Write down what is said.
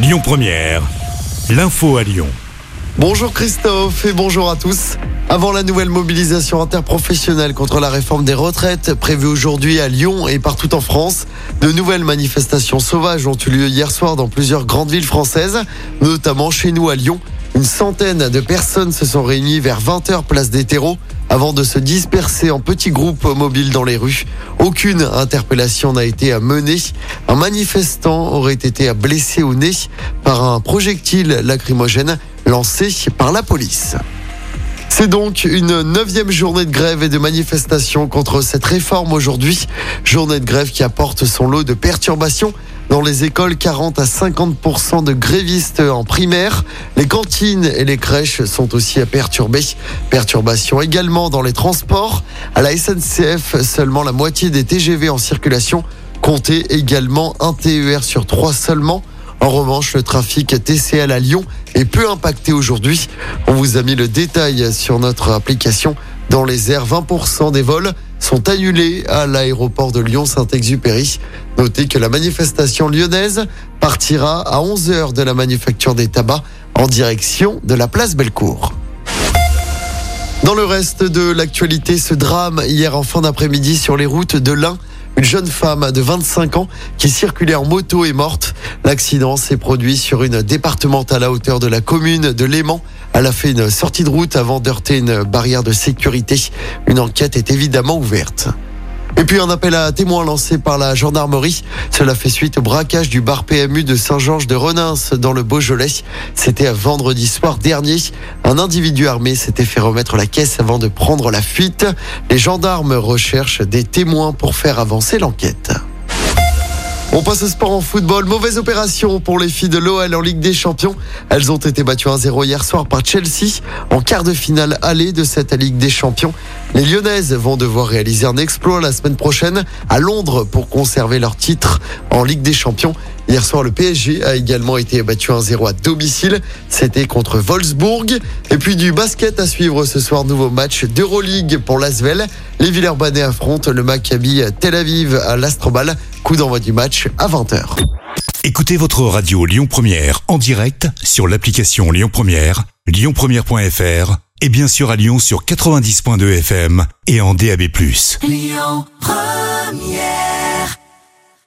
Lyon Première, l'info à Lyon. Bonjour Christophe et bonjour à tous. Avant la nouvelle mobilisation interprofessionnelle contre la réforme des retraites prévue aujourd'hui à Lyon et partout en France, de nouvelles manifestations sauvages ont eu lieu hier soir dans plusieurs grandes villes françaises, notamment chez nous à Lyon. Une centaine de personnes se sont réunies vers 20h place des terreaux avant de se disperser en petits groupes mobiles dans les rues. Aucune interpellation n'a été menée. Un manifestant aurait été blessé au nez par un projectile lacrymogène lancé par la police. C'est donc une neuvième journée de grève et de manifestation contre cette réforme aujourd'hui. Journée de grève qui apporte son lot de perturbations dans les écoles, 40 à 50% de grévistes en primaire. Les cantines et les crèches sont aussi à perturber. Perturbations également dans les transports. À la SNCF, seulement la moitié des TGV en circulation. Comptez également un TER sur trois seulement. En revanche, le trafic TCL à Lyon est peu impacté aujourd'hui. On vous a mis le détail sur notre application. Dans les airs, 20% des vols sont annulés à l'aéroport de Lyon-Saint-Exupéry. Notez que la manifestation lyonnaise partira à 11h de la manufacture des tabacs en direction de la place Bellecour. Dans le reste de l'actualité, ce drame hier en fin d'après-midi sur les routes de l'Ain. Une jeune femme de 25 ans qui circulait en moto est morte. L'accident s'est produit sur une départementale à hauteur de la commune de Léman. Elle a fait une sortie de route avant d'heurter une barrière de sécurité. Une enquête est évidemment ouverte. Et puis un appel à témoins lancé par la gendarmerie. Cela fait suite au braquage du bar PMU de Saint-Georges de Renins dans le Beaujolais. C'était vendredi soir dernier. Un individu armé s'était fait remettre la caisse avant de prendre la fuite. Les gendarmes recherchent des témoins pour faire avancer l'enquête. On passe au sport en football. Mauvaise opération pour les filles de l'OL en Ligue des Champions. Elles ont été battues 1-0 hier soir par Chelsea en quart de finale aller de cette Ligue des Champions. Les Lyonnaises vont devoir réaliser un exploit la semaine prochaine à Londres pour conserver leur titre en Ligue des Champions. Hier soir, le PSG a également été battu 1-0 à domicile. C'était contre Wolfsburg. Et puis du basket à suivre ce soir. Nouveau match d'Euroleague pour l'Asvel. Les Villeurbanais affrontent le Maccabi Tel Aviv à l'Astrobal. Coup d'envoi du match à 20h. Écoutez votre radio Lyon Première en direct sur l'application Lyon Première, lyonpremière.fr et bien sûr à Lyon sur 90.2 FM et en DAB+. Lyon Première